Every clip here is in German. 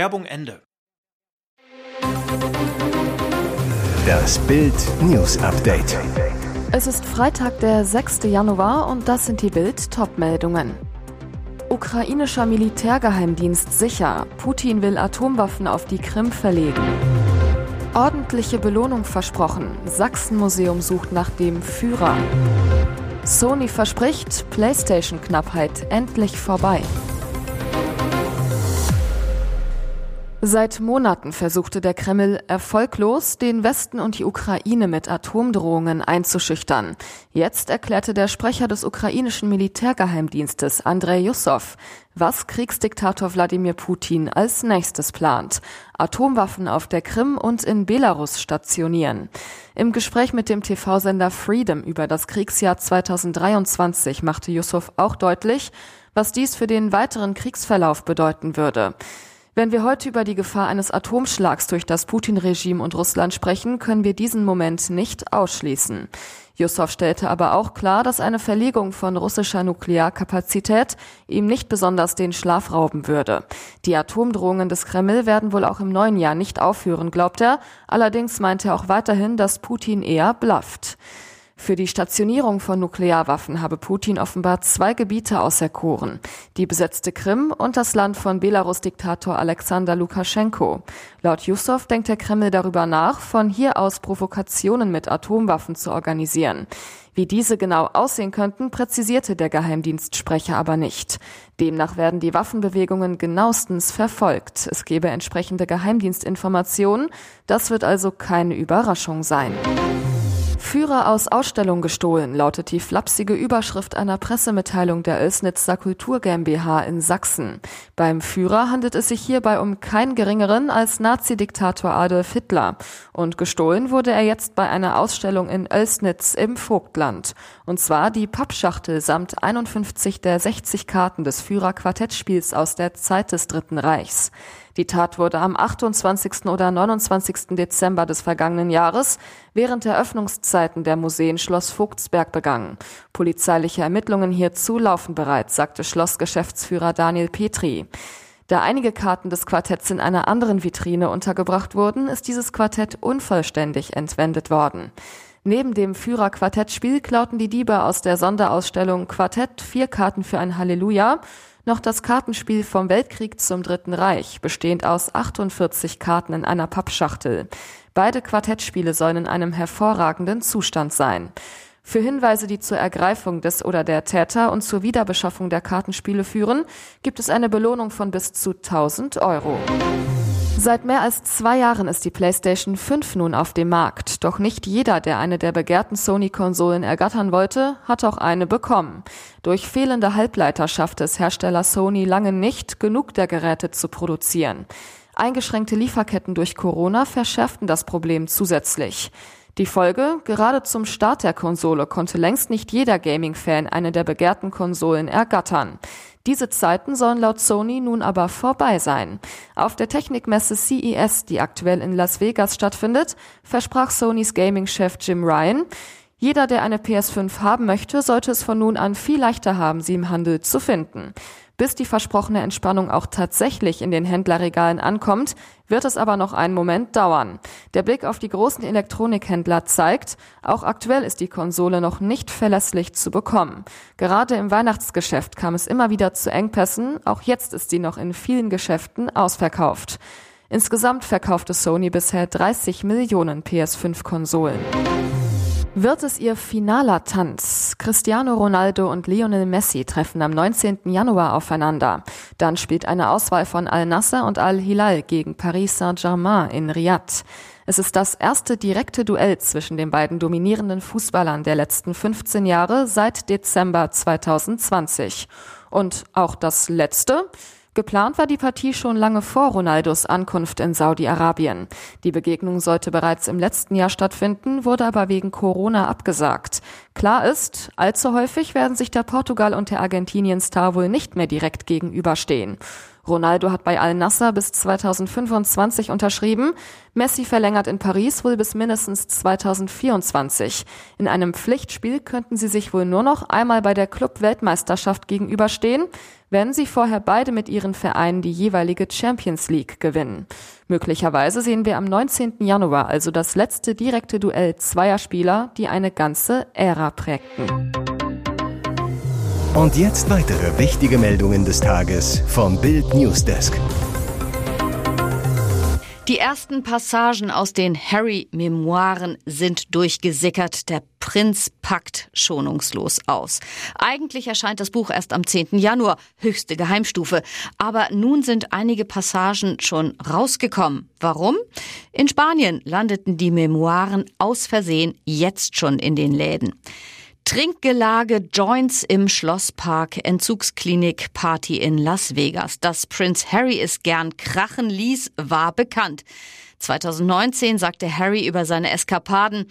Werbung Ende. Das Bild News Update. Es ist Freitag, der 6. Januar und das sind die Bild Topmeldungen. Ukrainischer Militärgeheimdienst sicher. Putin will Atomwaffen auf die Krim verlegen. Ordentliche Belohnung versprochen. Sachsenmuseum sucht nach dem Führer. Sony verspricht, PlayStation-Knappheit endlich vorbei. Seit Monaten versuchte der Kreml erfolglos, den Westen und die Ukraine mit Atomdrohungen einzuschüchtern. Jetzt erklärte der Sprecher des ukrainischen Militärgeheimdienstes, Andrei Jussow, was Kriegsdiktator Wladimir Putin als nächstes plant. Atomwaffen auf der Krim und in Belarus stationieren. Im Gespräch mit dem TV-Sender Freedom über das Kriegsjahr 2023 machte Jussow auch deutlich, was dies für den weiteren Kriegsverlauf bedeuten würde. Wenn wir heute über die Gefahr eines Atomschlags durch das Putin-Regime und Russland sprechen, können wir diesen Moment nicht ausschließen. Jussow stellte aber auch klar, dass eine Verlegung von russischer Nuklearkapazität ihm nicht besonders den Schlaf rauben würde. Die Atomdrohungen des Kreml werden wohl auch im neuen Jahr nicht aufhören, glaubt er. Allerdings meint er auch weiterhin, dass Putin eher blufft. Für die Stationierung von Nuklearwaffen habe Putin offenbar zwei Gebiete auserkoren. Die besetzte Krim und das Land von Belarus-Diktator Alexander Lukaschenko. Laut Jussow denkt der Kreml darüber nach, von hier aus Provokationen mit Atomwaffen zu organisieren. Wie diese genau aussehen könnten, präzisierte der Geheimdienstsprecher aber nicht. Demnach werden die Waffenbewegungen genauestens verfolgt. Es gebe entsprechende Geheimdienstinformationen. Das wird also keine Überraschung sein. Führer aus Ausstellung gestohlen, lautet die flapsige Überschrift einer Pressemitteilung der Oelsnitzer Kultur GmbH in Sachsen. Beim Führer handelt es sich hierbei um keinen geringeren als Nazi-Diktator Adolf Hitler. Und gestohlen wurde er jetzt bei einer Ausstellung in Oelsnitz im Vogtland. Und zwar die Pappschachtel samt 51 der 60 Karten des Führer-Quartettspiels aus der Zeit des Dritten Reichs. Die Tat wurde am 28. oder 29. Dezember des vergangenen Jahres während der Öffnungszeiten der Museen Schloss Vogtsberg begangen. Polizeiliche Ermittlungen hierzu laufen bereits, sagte Schlossgeschäftsführer Daniel Petri. Da einige Karten des Quartetts in einer anderen Vitrine untergebracht wurden, ist dieses Quartett unvollständig entwendet worden. Neben dem Führer-Quartettspiel klauten die Diebe aus der Sonderausstellung Quartett vier Karten für ein Halleluja noch das Kartenspiel vom Weltkrieg zum Dritten Reich, bestehend aus 48 Karten in einer Pappschachtel. Beide Quartettspiele sollen in einem hervorragenden Zustand sein. Für Hinweise, die zur Ergreifung des oder der Täter und zur Wiederbeschaffung der Kartenspiele führen, gibt es eine Belohnung von bis zu 1000 Euro. Seit mehr als zwei Jahren ist die PlayStation 5 nun auf dem Markt. Doch nicht jeder, der eine der begehrten Sony-Konsolen ergattern wollte, hat auch eine bekommen. Durch fehlende Halbleiter schaffte es Hersteller Sony lange nicht, genug der Geräte zu produzieren. Eingeschränkte Lieferketten durch Corona verschärften das Problem zusätzlich. Die Folge, gerade zum Start der Konsole konnte längst nicht jeder Gaming-Fan eine der begehrten Konsolen ergattern. Diese Zeiten sollen laut Sony nun aber vorbei sein. Auf der Technikmesse CES, die aktuell in Las Vegas stattfindet, versprach Sonys Gaming-Chef Jim Ryan, jeder, der eine PS5 haben möchte, sollte es von nun an viel leichter haben, sie im Handel zu finden. Bis die versprochene Entspannung auch tatsächlich in den Händlerregalen ankommt, wird es aber noch einen Moment dauern. Der Blick auf die großen Elektronikhändler zeigt, auch aktuell ist die Konsole noch nicht verlässlich zu bekommen. Gerade im Weihnachtsgeschäft kam es immer wieder zu Engpässen, auch jetzt ist sie noch in vielen Geschäften ausverkauft. Insgesamt verkaufte Sony bisher 30 Millionen PS5-Konsolen. Wird es ihr finaler Tanz? Cristiano Ronaldo und Lionel Messi treffen am 19. Januar aufeinander. Dann spielt eine Auswahl von Al-Nasser und Al-Hilal gegen Paris Saint-Germain in Riyadh. Es ist das erste direkte Duell zwischen den beiden dominierenden Fußballern der letzten 15 Jahre seit Dezember 2020. Und auch das letzte? Geplant war die Partie schon lange vor Ronaldos Ankunft in Saudi-Arabien. Die Begegnung sollte bereits im letzten Jahr stattfinden, wurde aber wegen Corona abgesagt. Klar ist, allzu häufig werden sich der Portugal und der Argentinien-Star wohl nicht mehr direkt gegenüberstehen. Ronaldo hat bei Al-Nassr bis 2025 unterschrieben. Messi verlängert in Paris wohl bis mindestens 2024. In einem Pflichtspiel könnten sie sich wohl nur noch einmal bei der Club-Weltmeisterschaft gegenüberstehen, wenn sie vorher beide mit ihren Vereinen die jeweilige Champions League gewinnen. Möglicherweise sehen wir am 19. Januar also das letzte direkte Duell zweier Spieler, die eine ganze Ära prägten. Und jetzt weitere wichtige Meldungen des Tages vom Bild Newsdesk. Die ersten Passagen aus den Harry-Memoiren sind durchgesickert. Der Prinz packt schonungslos aus. Eigentlich erscheint das Buch erst am 10. Januar, höchste Geheimstufe. Aber nun sind einige Passagen schon rausgekommen. Warum? In Spanien landeten die Memoiren aus Versehen jetzt schon in den Läden. Trinkgelage, Joints im Schlosspark, Entzugsklinik, Party in Las Vegas. Dass Prince Harry es gern krachen ließ, war bekannt. 2019 sagte Harry über seine Eskapaden,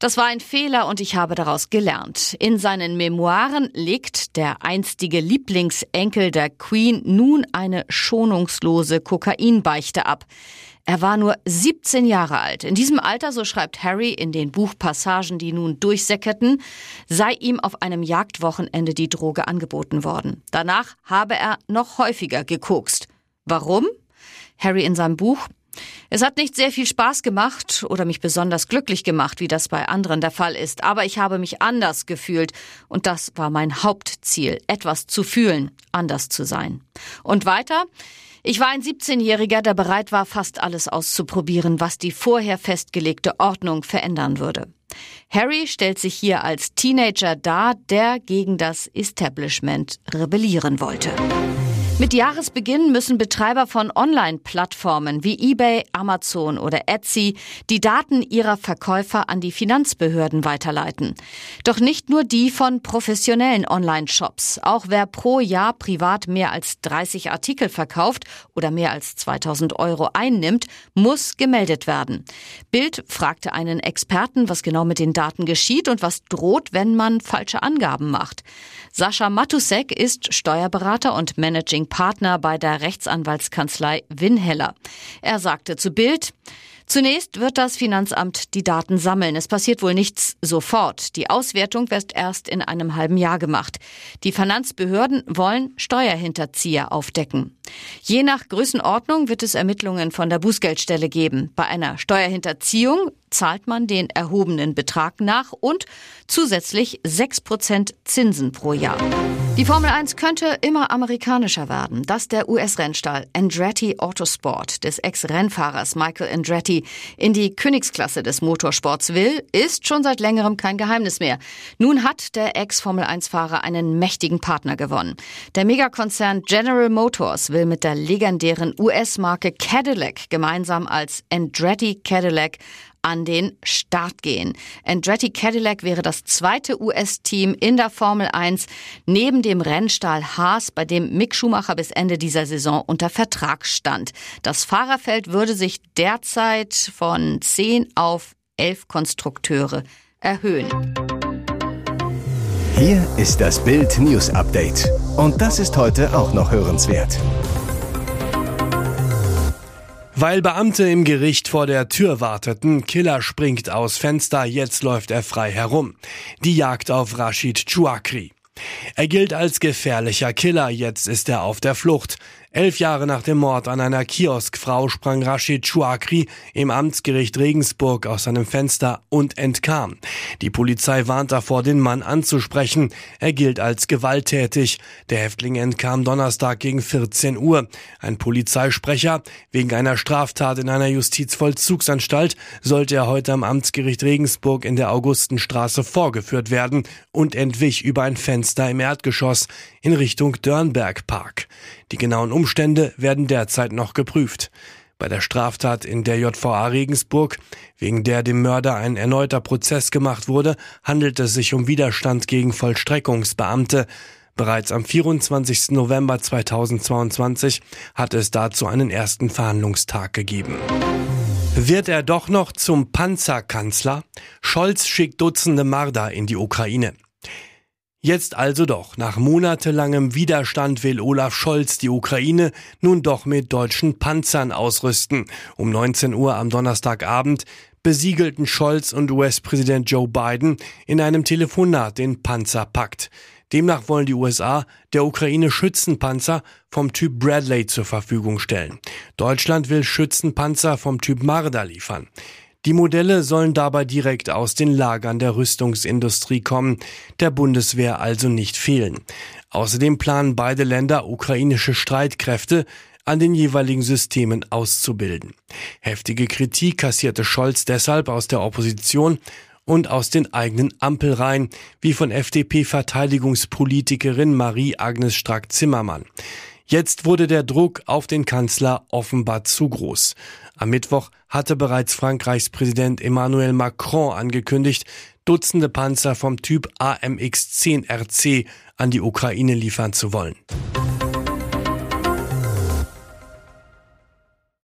das war ein Fehler und ich habe daraus gelernt. In seinen Memoiren legt der einstige Lieblingsenkel der Queen nun eine schonungslose Kokainbeichte ab. Er war nur 17 Jahre alt. In diesem Alter, so schreibt Harry in den Buchpassagen, die nun durchsäckerten, sei ihm auf einem Jagdwochenende die Droge angeboten worden. Danach habe er noch häufiger gekokst. Warum? Harry in seinem Buch es hat nicht sehr viel Spaß gemacht oder mich besonders glücklich gemacht, wie das bei anderen der Fall ist, aber ich habe mich anders gefühlt und das war mein Hauptziel, etwas zu fühlen, anders zu sein. Und weiter, ich war ein 17-Jähriger, der bereit war, fast alles auszuprobieren, was die vorher festgelegte Ordnung verändern würde. Harry stellt sich hier als Teenager dar, der gegen das Establishment rebellieren wollte. Mit Jahresbeginn müssen Betreiber von Online-Plattformen wie eBay, Amazon oder Etsy die Daten ihrer Verkäufer an die Finanzbehörden weiterleiten. Doch nicht nur die von professionellen Online-Shops. Auch wer pro Jahr privat mehr als 30 Artikel verkauft oder mehr als 2000 Euro einnimmt, muss gemeldet werden. Bild fragte einen Experten, was genau mit den Daten geschieht und was droht, wenn man falsche Angaben macht. Sascha Matusek ist Steuerberater und Managing Partner bei der Rechtsanwaltskanzlei Winheller. Er sagte zu Bild, Zunächst wird das Finanzamt die Daten sammeln. Es passiert wohl nichts sofort. Die Auswertung wird erst in einem halben Jahr gemacht. Die Finanzbehörden wollen Steuerhinterzieher aufdecken. Je nach Größenordnung wird es Ermittlungen von der Bußgeldstelle geben. Bei einer Steuerhinterziehung zahlt man den erhobenen Betrag nach und zusätzlich 6% Zinsen pro Jahr. Die Formel 1 könnte immer amerikanischer werden. Dass der US-Rennstall Andretti Autosport des Ex-Rennfahrers Michael Andretti in die Königsklasse des Motorsports will, ist schon seit längerem kein Geheimnis mehr. Nun hat der Ex-Formel 1-Fahrer einen mächtigen Partner gewonnen. Der Megakonzern General Motors will mit der legendären US-Marke Cadillac gemeinsam als Andretti Cadillac an den Start gehen. Andretti Cadillac wäre das zweite US-Team in der Formel 1 neben dem Rennstall Haas, bei dem Mick Schumacher bis Ende dieser Saison unter Vertrag stand. Das Fahrerfeld würde sich derzeit von 10 auf 11 Konstrukteure erhöhen. Hier ist das Bild News Update. Und das ist heute auch noch hörenswert. Weil Beamte im Gericht vor der Tür warteten, Killer springt aus Fenster, jetzt läuft er frei herum. Die Jagd auf Rashid Chouakri. Er gilt als gefährlicher Killer, jetzt ist er auf der Flucht. Elf Jahre nach dem Mord an einer Kioskfrau sprang Rashid Chouakri im Amtsgericht Regensburg aus seinem Fenster und entkam. Die Polizei warnt davor, den Mann anzusprechen. Er gilt als gewalttätig. Der Häftling entkam Donnerstag gegen 14 Uhr. Ein Polizeisprecher, wegen einer Straftat in einer Justizvollzugsanstalt sollte er heute am Amtsgericht Regensburg in der Augustenstraße vorgeführt werden und entwich über ein Fenster im Erdgeschoss in Richtung Dörnberg Park. Die genauen Umstände werden derzeit noch geprüft. Bei der Straftat in der JVA Regensburg, wegen der dem Mörder ein erneuter Prozess gemacht wurde, handelt es sich um Widerstand gegen Vollstreckungsbeamte. Bereits am 24. November 2022 hat es dazu einen ersten Verhandlungstag gegeben. Wird er doch noch zum Panzerkanzler? Scholz schickt Dutzende Marder in die Ukraine. Jetzt also doch, nach monatelangem Widerstand will Olaf Scholz die Ukraine nun doch mit deutschen Panzern ausrüsten. Um 19 Uhr am Donnerstagabend besiegelten Scholz und US-Präsident Joe Biden in einem Telefonat den Panzerpakt. Demnach wollen die USA der Ukraine Schützenpanzer vom Typ Bradley zur Verfügung stellen. Deutschland will Schützenpanzer vom Typ Marder liefern. Die Modelle sollen dabei direkt aus den Lagern der Rüstungsindustrie kommen, der Bundeswehr also nicht fehlen. Außerdem planen beide Länder ukrainische Streitkräfte an den jeweiligen Systemen auszubilden. Heftige Kritik kassierte Scholz deshalb aus der Opposition und aus den eigenen Ampelreihen, wie von FDP-Verteidigungspolitikerin Marie-Agnes Strack-Zimmermann. Jetzt wurde der Druck auf den Kanzler offenbar zu groß. Am Mittwoch hatte bereits Frankreichs Präsident Emmanuel Macron angekündigt, Dutzende Panzer vom Typ AMX-10 RC an die Ukraine liefern zu wollen.